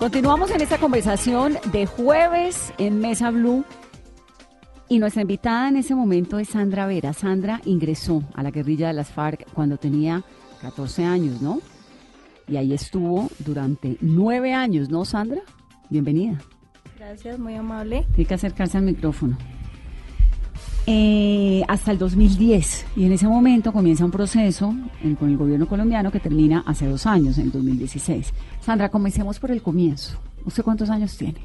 Continuamos en esta conversación de jueves en Mesa Blue. Y nuestra invitada en ese momento es Sandra Vera. Sandra ingresó a la guerrilla de las FARC cuando tenía 14 años, ¿no? Y ahí estuvo durante nueve años, ¿no, Sandra? Bienvenida. Gracias, muy amable. Tiene que acercarse al micrófono. Eh, hasta el 2010. Y en ese momento comienza un proceso en- con el gobierno colombiano que termina hace dos años, en el 2016. Sandra, comencemos por el comienzo. ¿Usted cuántos años tiene?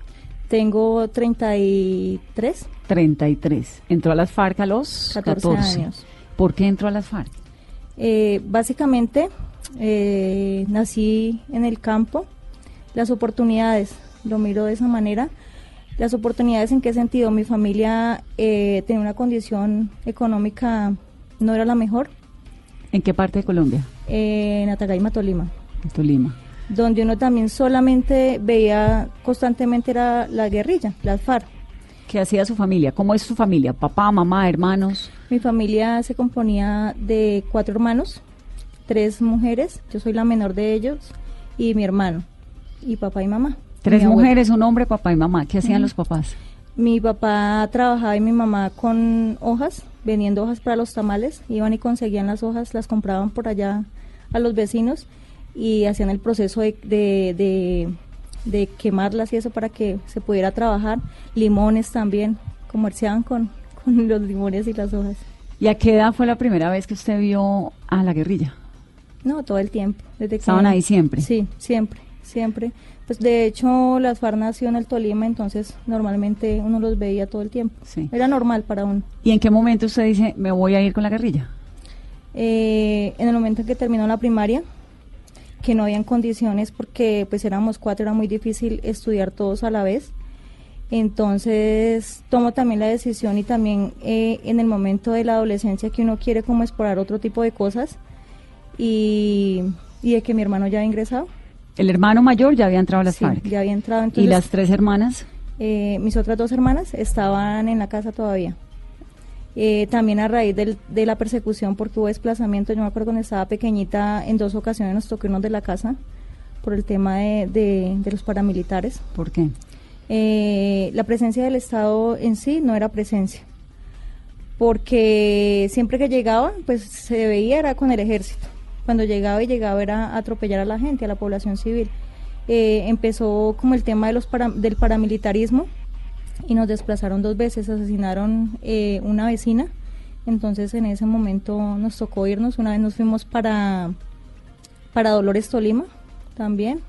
Tengo 33. 33. Entró a las FARC a los 14, 14 años. ¿Por qué entró a las FARC? Eh, básicamente, eh, nací en el campo. Las oportunidades, lo miro de esa manera. Las oportunidades en qué sentido? Mi familia eh, tenía una condición económica, no era la mejor, ¿En qué parte de Colombia? eh, en Atagaima, Tolima. Tolima. donde uno también solamente veía constantemente era la guerrilla, las FARC. ¿Qué hacía su familia? ¿Cómo es su familia? ¿Papá, mamá, hermanos? Mi familia se componía de cuatro hermanos, tres mujeres, yo soy la menor de ellos, y mi hermano, y papá y mamá. Tres mujeres, un hombre, papá y mamá. ¿Qué hacían los papás? Mi papá trabajaba y mi mamá con hojas, vendiendo hojas para los tamales, iban y conseguían las hojas, las compraban por allá a los vecinos y hacían el proceso de, de, de- de quemarlas y eso para que se pudiera trabajar. Limones también, comerciaban con, con los limones y las hojas. ¿Y a qué edad fue la primera vez que usted vio a la guerrilla? No, todo el tiempo. Desde que- ¿Estaban ahí siempre? Sí, siempre, siempre. Pues de hecho las FARC nació en el Tolima, entonces normalmente uno los veía todo el tiempo. Sí. Era normal para uno. ¿Y en qué momento usted dice, me voy a ir con la guerrilla? Eh, en el momento en que terminó la primaria, que no habían condiciones porque pues éramos cuatro, era muy difícil estudiar todos a la vez. Entonces tomo también la decisión y también eh, en el momento de la adolescencia que uno quiere como explorar otro tipo de cosas y, y de que mi hermano ya había ingresado. El hermano mayor ya había entrado a las Sí, FARC. ya había entrado. ¿Y las tres hermanas? eh, mis otras dos hermanas estaban en la casa todavía. Eh, también a raíz del- de la persecución porque hubo desplazamiento, yo me acuerdo cuando estaba pequeñita, en dos ocasiones nos tocó irnos de la casa por el tema de, de- de los paramilitares. ¿Por qué? Eh, la presencia del Estado en sí no era presencia, porque siempre que llegaba, pues se veía era con el ejército. Cuando llegaba y llegaba era atropellar a la gente, a la población civil. Eh, empezó como el tema de los para- del paramilitarismo y nos desplazaron dos veces, asesinaron eh, una vecina, entonces en ese momento nos tocó irnos, una vez nos fuimos para, para Dolores Tolima también,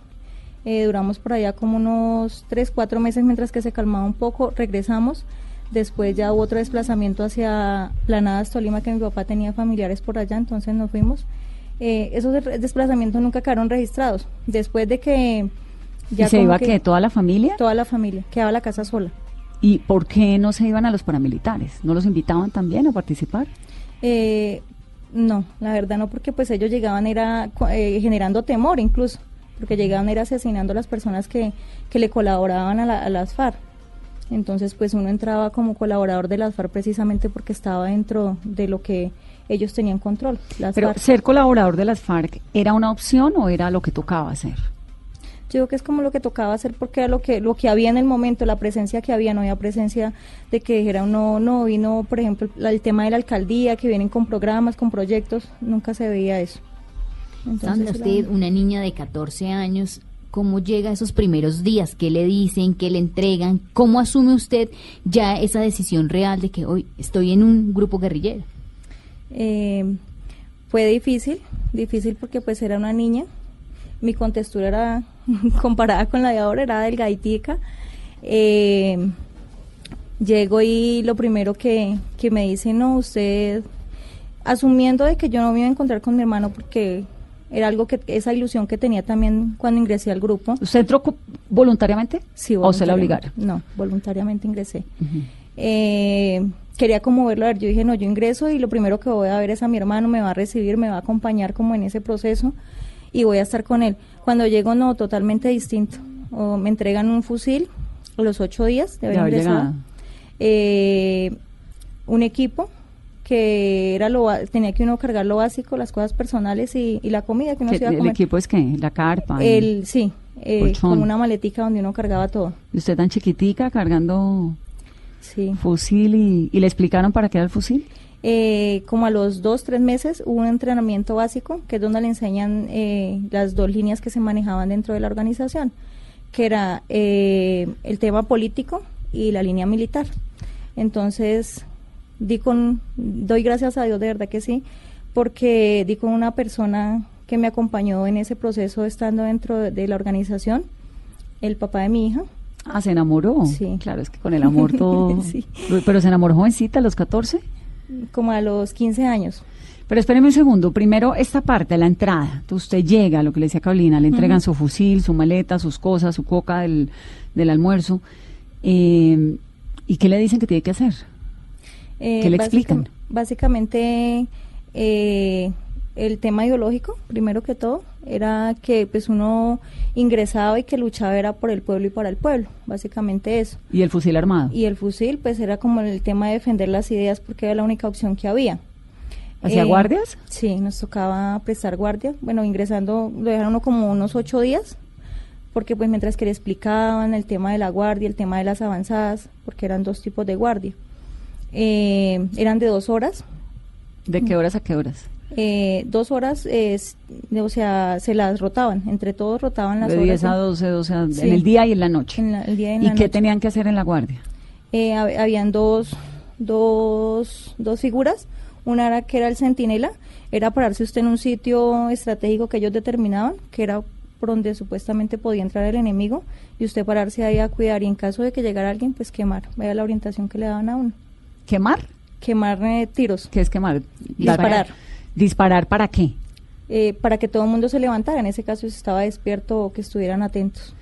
Eh, duramos por allá como unos tres, cuatro meses mientras que se calmaba un poco, regresamos, después ya hubo otro desplazamiento hacia Planadas Tolima que mi papá tenía familiares por allá, entonces nos fuimos. Eh, esos de- desplazamientos nunca quedaron registrados, después de que... ¿Y se iba que qué? ¿Toda la familia? Toda la familia, quedaba la casa sola. ¿Y por qué no se iban a los paramilitares? ¿No los invitaban también a participar? Eh, no, la verdad no, porque pues ellos llegaban era eh, generando temor incluso, porque llegaban era asesinando a las personas que, que le colaboraban a, la- a las FARC. Entonces pues uno entraba como colaborador de las FARC precisamente porque estaba dentro de lo que ellos tenían control. Las Pero FARC. ser colaborador de las FARC, ¿era una opción o era lo que tocaba hacer? Yo creo que es como lo que tocaba hacer porque era lo que lo que había en el momento, la presencia que había, no había presencia de que dijera no, no vino, por ejemplo, la- el tema de la alcaldía, que vienen con programas, con proyectos, nunca se veía eso. Entonces, era- usted, una niña de 14 años, ¿cómo llega a esos primeros días? ¿Qué le dicen? ¿Qué le entregan? ¿Cómo asume usted ya esa decisión real de que hoy estoy en un grupo guerrillero? Eh, fue difícil, difícil porque pues era una niña, mi contextura era comparada con la de ahora, era delgaditica. Eh, llego y lo primero que, que me dice, no, usted asumiendo de que yo no me iba a encontrar con mi hermano porque era algo que, esa ilusión que tenía también cuando ingresé al grupo. ¿Usted entró voluntariamente? Sí, ¿O se la voluntariamente. obligaron? No, voluntariamente ingresé. Eh, quería como verlo, a ver, yo dije, no, yo ingreso y lo primero que voy a ver es a mi hermano, me va a recibir, me va a acompañar como en ese proceso y voy a estar con él. Cuando llego, no, totalmente distinto. O me entregan un fusil a los ocho días de haber ingresado. Eh, un equipo que era lo tenía que uno cargar lo básico, las cosas personales y, y la comida que uno ¿Qué- se iba a ¿El comer. equipo es qué? ¿La carpa? El, sí, eh, como una maletica donde uno cargaba todo. ¿Y usted tan chiquitica cargando Sí. fusil y, y le explicaron para qué era el fusil? Eh, como a los dos, tres meses hubo un entrenamiento básico, que es donde le enseñan eh, las dos líneas que se manejaban dentro de la organización, que era eh, el tema político y la línea militar. Entonces, di con, doy gracias a Dios, de verdad que sí, porque di con una persona que me acompañó en ese proceso estando dentro de, de la organización, el papá de mi hija. Ah, se enamoró. Sí. Claro, es que con el amor todo. Sí. Pero se enamoró jovencita a los 14. como a los 15 años. Pero espéreme un segundo. Primero, esta parte, la entrada. Usted llega, lo que le decía Carolina, le entregan su fusil, su maleta, sus cosas, su coca del, del almuerzo. Eh, ¿Y qué le dicen que tiene que hacer? Eh, ¿Qué le explican? Básicamente, eh, el tema ideológico, primero que todo, era que pues uno ingresaba y que luchaba era por el pueblo y para el pueblo, básicamente eso. Y el fusil armado. Y el fusil, pues era como el tema de defender las ideas porque era la única opción que había. ¿Hacía Eh, guardias? Sí, nos tocaba prestar guardia. Bueno, ingresando, lo dejaron uno como unos ocho días, porque pues mientras que le explicaban el tema de la guardia, el tema de las avanzadas, porque eran dos tipos de guardia. Eh, eran de dos horas. ¿De qué horas a qué horas? Eh, dos horas, es, o sea, se las rotaban, entre todos rotaban las De horas. 10 a en- 12, 12 a- Sí. en el día y en la noche. En la- el día y en ¿Y la qué noche. tenían que hacer en la guardia? Eh, hab- habían dos, dos, dos figuras. Una era que era el centinela, era pararse usted en un sitio estratégico que ellos determinaban, que era por donde supuestamente podía entrar el enemigo, y usted pararse ahí a cuidar, y en caso de que llegara alguien, pues quemar. Vea la orientación que le daban a uno. ¿Quemar? Quemar eh, tiros, ¿Qué es quemar? Disparar. ¿Disparar para qué? eh, para que todo el mundo se levantara, en ese caso si estaba despierto o que estuvieran atentos.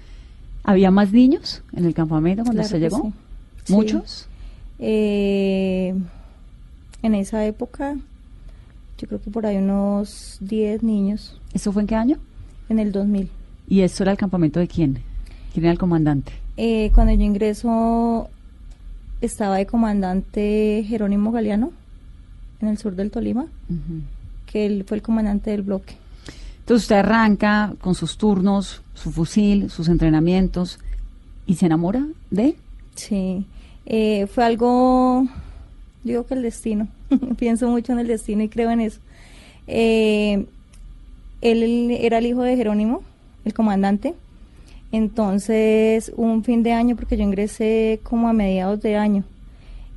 ¿Había más niños en el campamento cuando Claro usted que llegó? sí. Sí. ¿Muchos? Eh, en esa época, yo creo que por ahí unos 10 niños, ¿Eso fue en qué año? en el 2000. ¿Y esto era el campamento de quién? ¿Quién era el comandante? Eh, cuando yo ingreso, estaba de comandante Jerónimo Galeano, en el sur del Tolima, que él fue el comandante del bloque. Entonces usted arranca con sus turnos, su fusil, sus entrenamientos y se enamora de... Sí, eh, fue algo, digo que el destino, pienso mucho en el destino y creo en eso. Eh, él era el hijo de Jerónimo, el comandante, entonces un fin de año, porque yo ingresé como a mediados de año,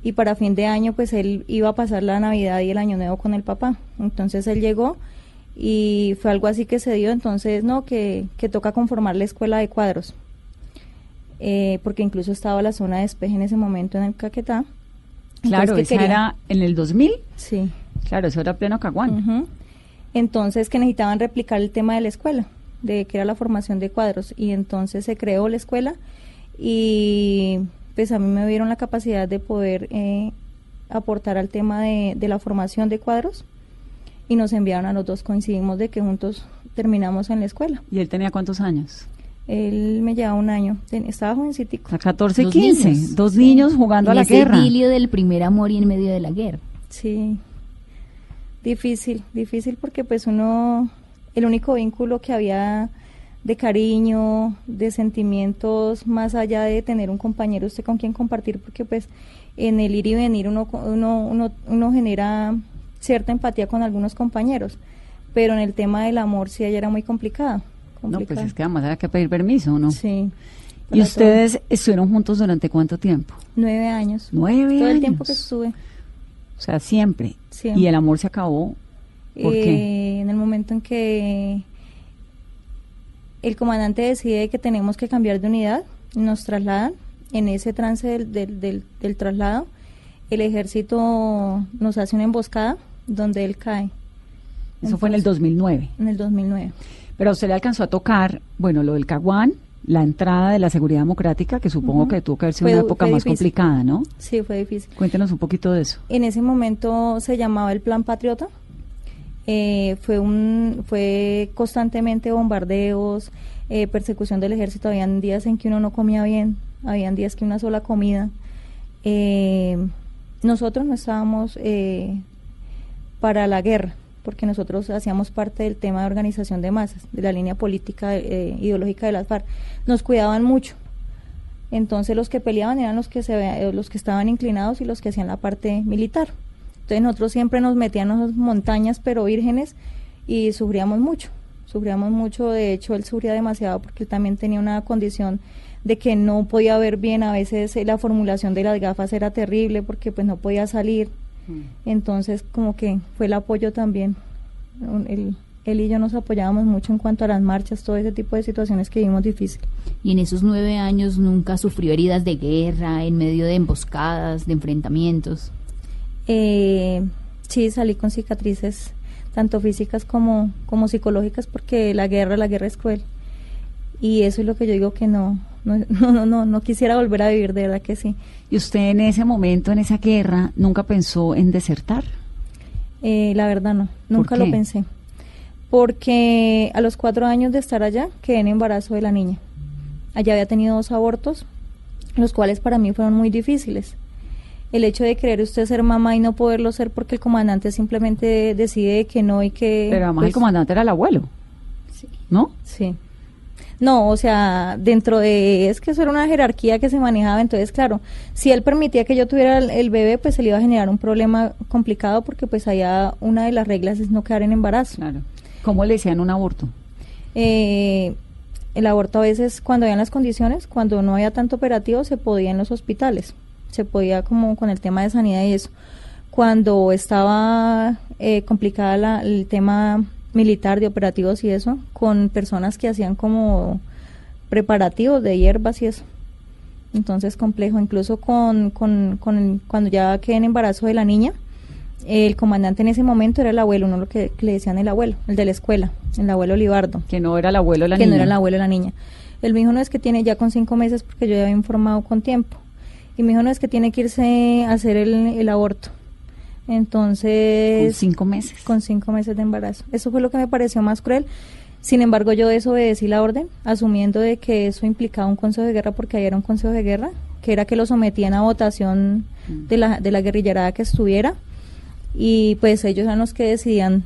y para fin de año pues él iba a pasar la Navidad y el Año Nuevo con el papá, entonces él llegó y fue algo así que se dio, entonces no, que, que toca conformar la escuela de cuadros eh, porque incluso estaba la zona de despeje en ese momento en el Caquetá. Claro, que esa era en el 2000. Sí. Claro, eso era pleno Caguán. Entonces que necesitaban replicar el tema de la escuela, de que era la formación de cuadros. Y entonces se creó la escuela y pues a mí me dieron la capacidad de poder eh, aportar al tema de, de la formación de cuadros y nos enviaron a los dos, coincidimos de que juntos terminamos en la escuela. ¿Y él tenía cuántos años? Él me llevaba un año, estaba jovencitico. Sea, 14 y Dos 15. niños. Dos niños jugando a la ese guerra. idilio del primer amor y en medio de la guerra. Sí, difícil, difícil porque pues uno, el único vínculo que había de cariño, de sentimientos, más allá de tener un compañero usted con quien compartir, porque pues en el ir y venir uno, uno, uno, uno genera cierta empatía con algunos compañeros, pero en el tema del amor sí ella era muy complicada. No, pues es que además había que pedir permiso, ¿no? Sí. ¿Y ustedes estuvieron juntos durante cuánto tiempo? Nueve años. Nueve Todo el tiempo que estuve. O sea, siempre. Siempre. Y el amor se acabó. ¿Por Eh, qué? En el momento en que el comandante decide que tenemos que cambiar de unidad, nos trasladan. En ese trance del, del, del- del traslado, el ejército nos hace una emboscada donde él cae. Eso fue en el 2009. En el 2009. Pero usted le alcanzó a tocar, bueno, lo del Caguán, la entrada de la seguridad democrática, que supongo que tuvo que haber sido Fue una época más difícil. complicada, ¿no? Sí, fue difícil. Cuéntenos un poquito de eso. En ese momento se llamaba el Plan Patriota. Eh, fue un fue constantemente bombardeos, eh, persecución del ejército. Habían días en que uno no comía bien, habían días que una sola comida. Eh, nosotros no estábamos eh, para la guerra, porque nosotros hacíamos parte del tema de organización de masas, de la línea política eh, ideológica de las FARC. Nos cuidaban mucho. Entonces los que peleaban eran los que se los que estaban inclinados y los que hacían la parte militar. Entonces nosotros siempre nos metíamos en montañas pero vírgenes y sufríamos mucho. Sufríamos mucho, de hecho él sufría demasiado porque él también tenía una condición de que no podía ver bien, a veces eh, la formulación de las gafas era terrible porque pues no podía salir. Entonces como que fue el apoyo también. Él, él y yo nos apoyábamos mucho en cuanto a las marchas, todo ese tipo de situaciones que vimos difícil. Y en esos nueve años nunca sufrió heridas de guerra, en medio de emboscadas, de enfrentamientos. Eh, sí, salí con cicatrices, tanto físicas como, como psicológicas, porque la guerra, la guerra es cruel. Y eso es lo que yo digo que no, no, no, no, no, quisiera volver a vivir, de verdad que sí. ¿Y usted en ese momento, en esa guerra, nunca pensó en desertar? Eh, la verdad no, nunca lo pensé. Porque a los cuatro años de estar allá quedé en embarazo de la niña. Allá había tenido dos abortos, los cuales para mí fueron muy difíciles. El hecho de querer usted ser mamá y no poderlo ser porque el comandante simplemente decide que no y que... Pero además el pues, comandante era el abuelo, ¿no? Sí. No, o sea, dentro de, es que eso era una jerarquía que se manejaba, entonces claro, si él permitía que yo tuviera el, el bebé, pues se le iba a generar un problema complicado porque pues allá una de las reglas es no quedar en embarazo. Claro. ¿Cómo le decían un aborto? Eh, el aborto a veces, cuando habían las condiciones, cuando no había tanto operativo, se podía en los hospitales, se podía como con el tema de sanidad y eso. Cuando estaba eh, complicada la- el tema militar de operativos y eso, con personas que hacían como preparativos de hierbas y eso. Entonces complejo, incluso con, con, con el- cuando ya quedé en embarazo de la niña, el comandante en ese momento era el abuelo, no lo que, que le decían el abuelo, el de la escuela, el abuelo Libardo Que no era el abuelo de la que niña. no era el abuelo de la niña. Él me dijo, no es que tiene ya con cinco meses porque yo ya había informado con tiempo. Y me dijo, no es que tiene que irse a hacer el, el aborto. Entonces... Con cinco meses. Con cinco meses de embarazo. Eso fue lo que me pareció más cruel. Sin embargo, yo desobedecí la orden, asumiendo de que eso implicaba un consejo de guerra, porque ahí era un consejo de guerra, que era que lo sometían a votación de la, de la guerrillerada que estuviera, y pues ellos eran los que decidían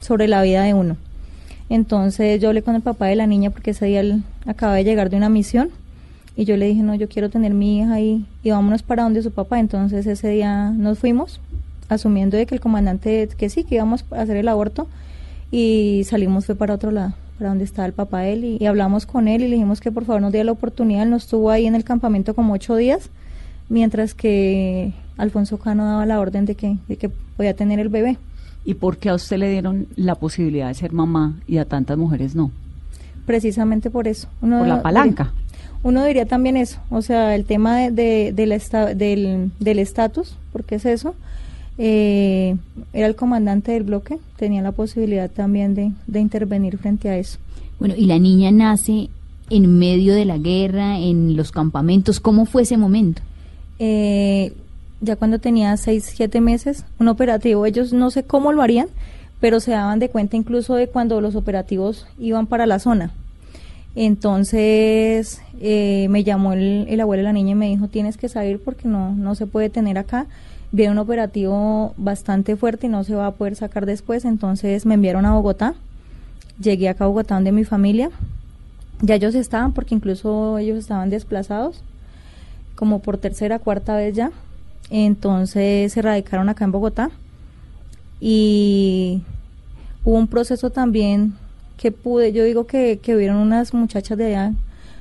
sobre la vida de uno. Entonces yo hablé con el papá de la niña, porque ese día él acaba de llegar de una misión, y yo le dije, no, yo quiero tener mi hija ahí, y vámonos para donde su papá. Entonces ese día nos fuimos, asumiendo de que el comandante, que sí, que íbamos a hacer el aborto, y salimos fue para otro lado, para donde estaba el papá de él, y, y hablamos con él y le dijimos que por favor nos diera la oportunidad, él nos estuvo ahí en el campamento como ocho días, mientras que Alfonso Cano daba la orden de que, de que podía tener el bebé. ¿Y por qué a usted le dieron la posibilidad de ser mamá y a tantas mujeres no? Precisamente por eso. Uno Por la palanca. Uno diría también eso, o sea, el tema de, de- del esta- del del estatus, porque es eso. eh, era el comandante del bloque, tenía la posibilidad también de, de intervenir frente a eso. Bueno, y la niña nace en medio de la guerra, en los campamentos. ¿Cómo fue ese momento? eh, ya cuando tenía seis, siete meses, un operativo, ellos no sé cómo lo harían, pero se daban de cuenta incluso de cuando los operativos iban para la zona. Entonces eh, me llamó el, el abuelo de la niña y me dijo, tienes que salir porque no, no se puede tener acá. Viene un operativo bastante fuerte y no se va a poder sacar después. Entonces me enviaron a Bogotá. Llegué acá a Bogotá donde mi familia. Ya ellos estaban porque incluso ellos estaban desplazados como por tercera, cuarta vez ya. Entonces se radicaron acá en Bogotá y hubo un proceso también que pude, yo digo que, que hubieron unas muchachas de allá,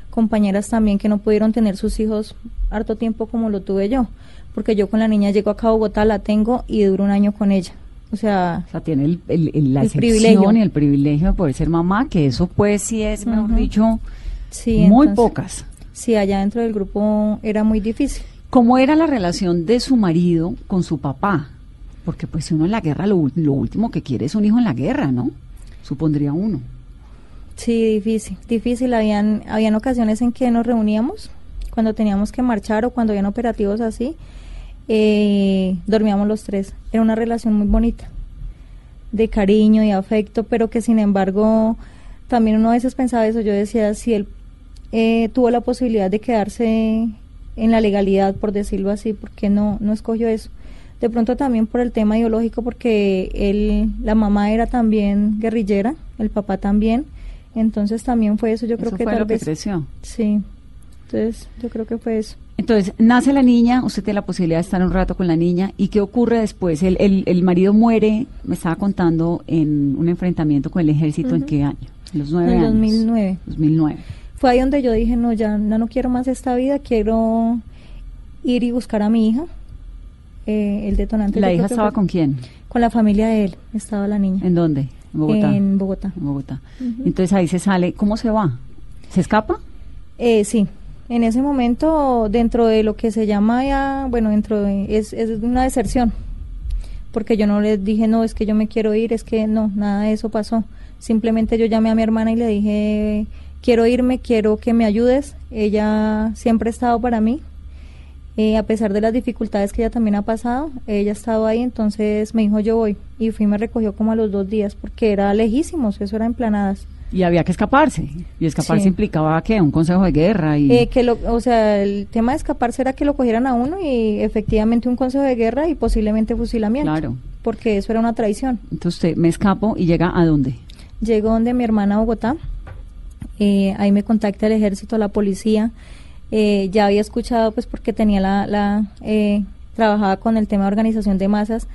compañeras también que no pudieron tener sus hijos harto tiempo como lo tuve yo, porque yo con la niña llego acá a Bogotá, la tengo y duro un año con ella. O sea, O sea, tiene el, el- el- la El excepción privilegio. y el privilegio de poder ser mamá, que eso pues sí es, mejor dicho, sí. muy entonces, pocas. Sí, allá dentro del grupo era muy difícil. ¿Cómo era la relación de su marido con su papá? Porque pues si uno en la guerra, lo, lo último que quiere es un hijo en la guerra, ¿no? Supondría uno. Sí, difícil, difícil. Habían, habían ocasiones en que nos reuníamos cuando teníamos que marchar o cuando habían operativos así. eh, dormíamos los tres. Era una relación muy bonita, de cariño y afecto, pero que sin embargo también uno a veces pensaba eso. Yo decía, si él eh, tuvo la posibilidad de quedarse en la legalidad, por decirlo así, ¿por qué no, no escogió eso? De pronto también por el tema ideológico, porque él, la mamá era también guerrillera, el papá también. Entonces también fue eso, yo creo que fue tal lo que creció. Sí, entonces yo creo que fue eso. Entonces, nace la niña, usted tiene la posibilidad de estar un rato con la niña, ¿y qué ocurre después? El, el, el marido muere, me estaba contando, en un enfrentamiento con el ejército, ¿en qué año? En los nueve En el años. 2009. 2009. Fue ahí donde yo dije, no, ya no, no quiero más esta vida, quiero ir y buscar a mi hija. Eh, el detonante. ¿La hija estaba con quién? Con la familia de él, estaba la niña. ¿En dónde? En Bogotá. En Bogotá. En Bogotá. Entonces ahí se sale, ¿cómo se va? ¿Se escapa? Eh, sí, en ese momento, dentro de lo que se llama ya, bueno, dentro de, es, es una deserción, porque yo no les dije, no, es que yo me quiero ir, es que no, nada de eso pasó. Simplemente yo llamé a mi hermana y le dije, quiero irme, quiero que me ayudes. Ella siempre ha estado para mí, eh, a pesar de las dificultades que ella también ha pasado, ella ha estado ahí, entonces me dijo, yo voy. Y fui y me recogió como a los dos días, porque era lejísimos, eso era en planadas. Y había que escaparse. Y escaparse Sí. implicaba que un consejo de guerra y Eh, que lo, o sea, el tema de escaparse era que lo cogieran a uno y efectivamente un consejo de guerra y posiblemente fusilamiento. Claro. Porque eso era una traición. entonces usted me escapo y llega a dónde? Llego donde mi hermana a Bogotá, eh, ahí me contacta el ejército, la policía. Eh, ya había escuchado, pues porque tenía la, la eh, trabajaba con el tema de organización de masas,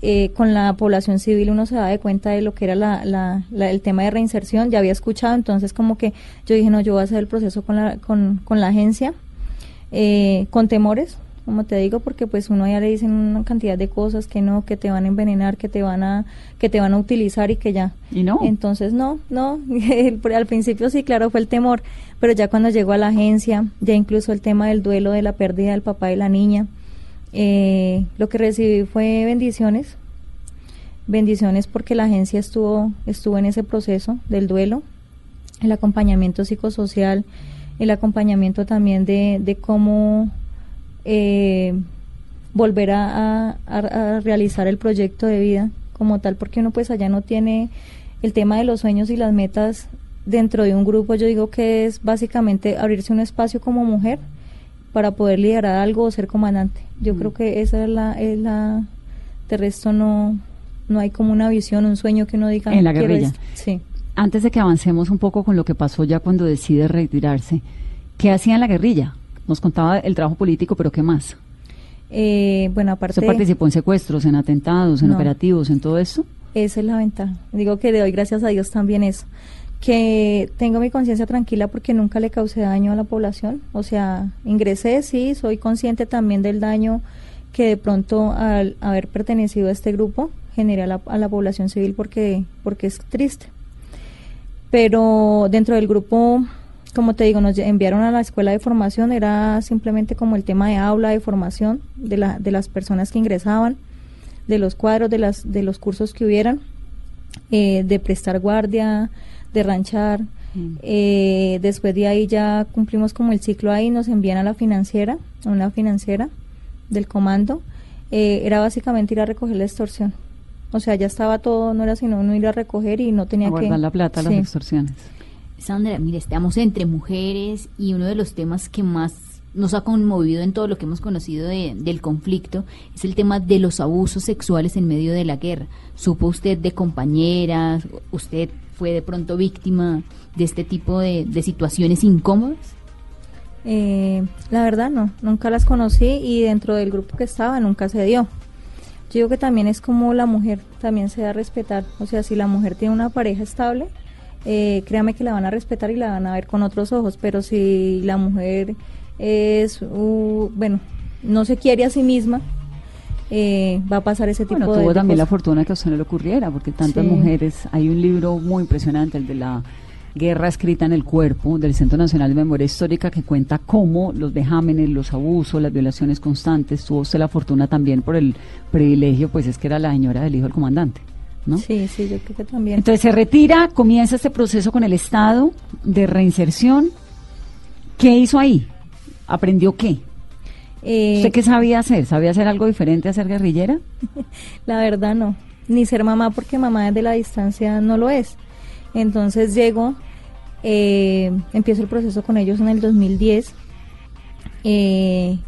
eh, con la población civil uno se da de cuenta de lo que era la, la- la- el tema de reinserción, ya había escuchado, entonces como que yo dije, no, yo voy a hacer el proceso con la, con, con la agencia, eh, con temores, como te digo, porque pues uno ya le dicen una cantidad de cosas que no, que te van a envenenar, que te van a, que te van a utilizar y que ya. ¿Y no? Entonces no, no, al principio sí, claro, fue el temor, pero ya cuando llegó a la agencia, ya incluso el tema del duelo de la pérdida del papá y la niña, eh, lo que recibí fue bendiciones, bendiciones porque la agencia estuvo, estuvo en ese proceso del duelo, el acompañamiento psicosocial, el acompañamiento también de, de cómo eh, volver a, a- a- a realizar el proyecto de vida como tal, porque uno pues allá no tiene el tema de los sueños y las metas dentro de un grupo, yo digo que es básicamente abrirse un espacio como mujer para poder liderar algo o ser comandante. Yo Mm. creo que esa es la, es la, de resto no, no hay como una visión, un sueño que uno diga. En la "Quiero guerrilla. esto". Sí. Antes de que avancemos un poco con lo que pasó ya cuando decide retirarse, ¿qué hacía en la guerrilla? Nos contaba el trabajo político, pero ¿qué más? Eh, bueno, aparte ¿Usted participó en secuestros, en atentados, en No. operativos, en todo esto? Esa es la ventaja. Digo que le doy gracias a Dios también eso. Que tengo mi conciencia tranquila porque nunca le causé daño a la población. O sea, ingresé, sí, soy consciente también del daño que de pronto al haber pertenecido a este grupo generé a la, a la población civil porque, porque es triste. Pero dentro del grupo, como te digo, nos enviaron a la escuela de formación, era simplemente como el tema de aula, de formación de, la, de las personas que ingresaban de los cuadros, de, las, de los cursos que hubieran, eh, de prestar guardia, de ranchar. Mm. Eh, después de ahí ya cumplimos como el ciclo ahí, nos envían a la financiera, a una financiera del comando. Eh, era básicamente ir a recoger la extorsión. O sea, ya estaba todo, no era sino uno ir a recoger y no tenía A que... guardar la plata, las extorsiones. Sandra, mire, estamos entre mujeres y uno de los temas que más nos ha conmovido en todo lo que hemos conocido de- del conflicto es el tema de los abusos sexuales en medio de la guerra. ¿Supo usted de compañeras? ¿Usted fue de pronto víctima de este tipo de, situaciones incómodas? Eh, la verdad no, nunca las conocí y dentro del grupo que estaba nunca se dio. Yo digo que también es como la mujer, también se da a respetar. O sea, si la mujer tiene una pareja estable, eh, créame que la van a respetar y la van a ver con otros ojos. Pero si la mujer es, uh, bueno, no se quiere a sí misma, eh, va a pasar ese tipo Bueno, de tuvo también la fortuna que a usted no le ocurriera, porque tantas Sí. mujeres, hay un libro muy impresionante, el de la Guerra escrita en el cuerpo del Centro Nacional de Memoria Histórica que cuenta cómo los vejámenes, los abusos, las violaciones constantes. Tuvo usted la fortuna también por el privilegio, pues es que era la señora del hijo del comandante. ¿No? Sí, sí, yo creo que también. Entonces se retira, comienza este proceso con el Estado de reinserción. ¿Qué hizo ahí? ¿Aprendió qué? Eh, ¿Usted qué sabía hacer? ¿Sabía hacer algo diferente a ser guerrillera? La verdad no, ni ser mamá porque mamá desde la distancia no lo es. Entonces llego, eh, empiezo el proceso con ellos en el 2010. Eh,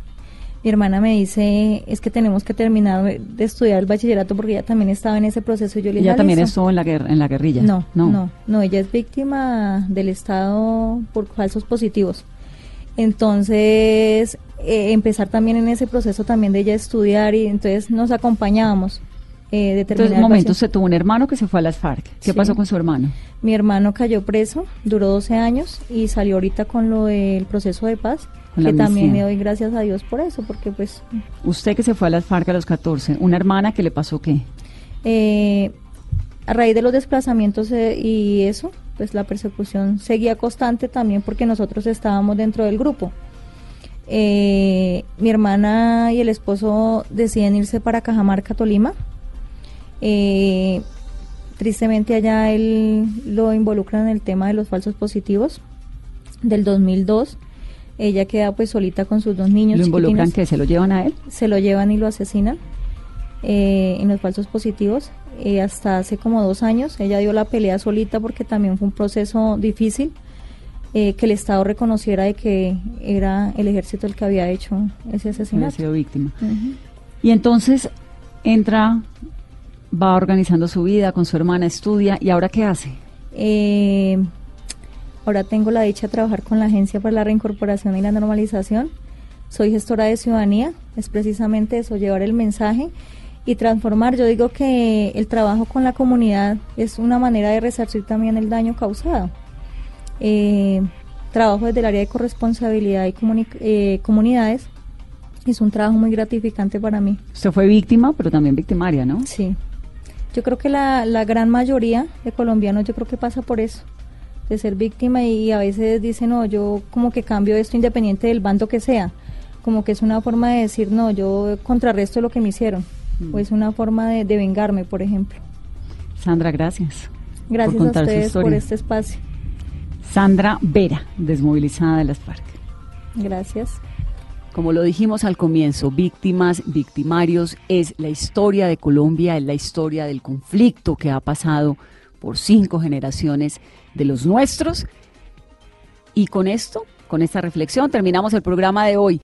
mi hermana me dice, es que tenemos que terminar de estudiar el bachillerato porque ella también estaba en ese proceso. Yo le ¿Ella "Ah, también listo". estuvo en la, guerra, en la guerrilla? No, no, no, ella es víctima del Estado por falsos positivos. Entonces, eh, empezar también en ese proceso también de ella estudiar y entonces nos acompañábamos. Eh, de Entonces, un el momento, usted tuvo un hermano que se fue a las FARC. ¿Qué Sí. pasó con su hermano? Mi hermano cayó preso, duró 12 años y salió ahorita con lo del proceso de paz, que también le doy gracias a Dios por eso, porque pues Usted que se fue a las FARC a los 14, ¿una hermana que le pasó qué? eh, a raíz de los desplazamientos eh, y eso, pues la persecución seguía constante también porque nosotros estábamos dentro del grupo. Eh, mi hermana y el esposo deciden irse para Cajamarca, Tolima. Eh, tristemente allá él lo involucran en el tema de los falsos positivos del 2002. Ella queda pues solita con sus dos niños. ¿Lo involucran que se lo llevan a él? se lo llevan y lo asesinan eh, en los falsos positivos. Eh, hasta hace como dos años ella dio la pelea solita porque también fue un proceso difícil eh, que el Estado reconociera de que era el ejército el que había hecho ese Había asesinato. sido víctima. Ujú. Y entonces entra, va organizando su vida con su hermana, estudia, ¿y ahora qué hace? Eh, ahora tengo la dicha de trabajar con la Agencia para la Reincorporación y la Normalización. Soy gestora de ciudadanía, es precisamente eso, llevar el mensaje y transformar. Yo digo que el trabajo con la comunidad es una manera de resarcir también el daño causado. Eh, trabajo desde el área de corresponsabilidad y comuni- eh, comunidades. Es un trabajo muy gratificante para mí. Usted fue víctima, pero también victimaria, ¿no? Sí. Yo creo que la, la gran mayoría de colombianos yo creo que pasa por eso, de ser víctima y, a veces dicen, no, yo como que cambio esto independiente del bando que sea, como que es una forma de decir, no, yo contrarresto lo que me hicieron, o es una forma de, de vengarme, por ejemplo. Sandra, gracias. Gracias a ustedes por este espacio. Sandra Vera, desmovilizada de las FARC. Gracias. Como lo dijimos al comienzo, víctimas, victimarios, es la historia de Colombia, es la historia del conflicto que ha pasado por cinco generaciones de los nuestros. Y con esto, con esta reflexión, terminamos el programa de hoy.